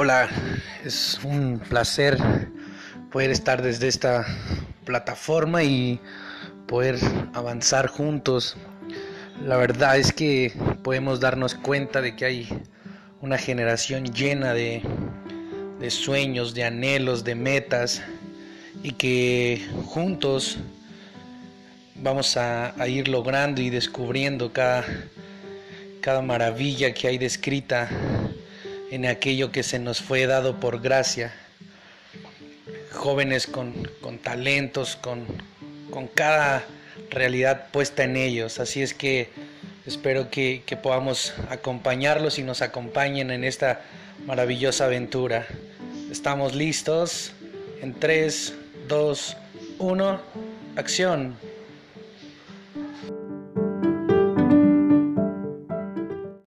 Hola, es un placer poder estar desde esta plataforma y poder avanzar juntos. La verdad es que podemos darnos cuenta de que hay una generación llena de, sueños, de anhelos, de metas y que juntos vamos a, ir logrando y descubriendo cada, cada maravilla que hay descrita en aquello que se nos fue dado por gracia. Jóvenes con, talentos, con, con, cada realidad puesta en ellos. Así es que espero que, que podamos acompañarlos y nos acompañen en esta maravillosa aventura. Estamos listos en 3, 2, 1, acción.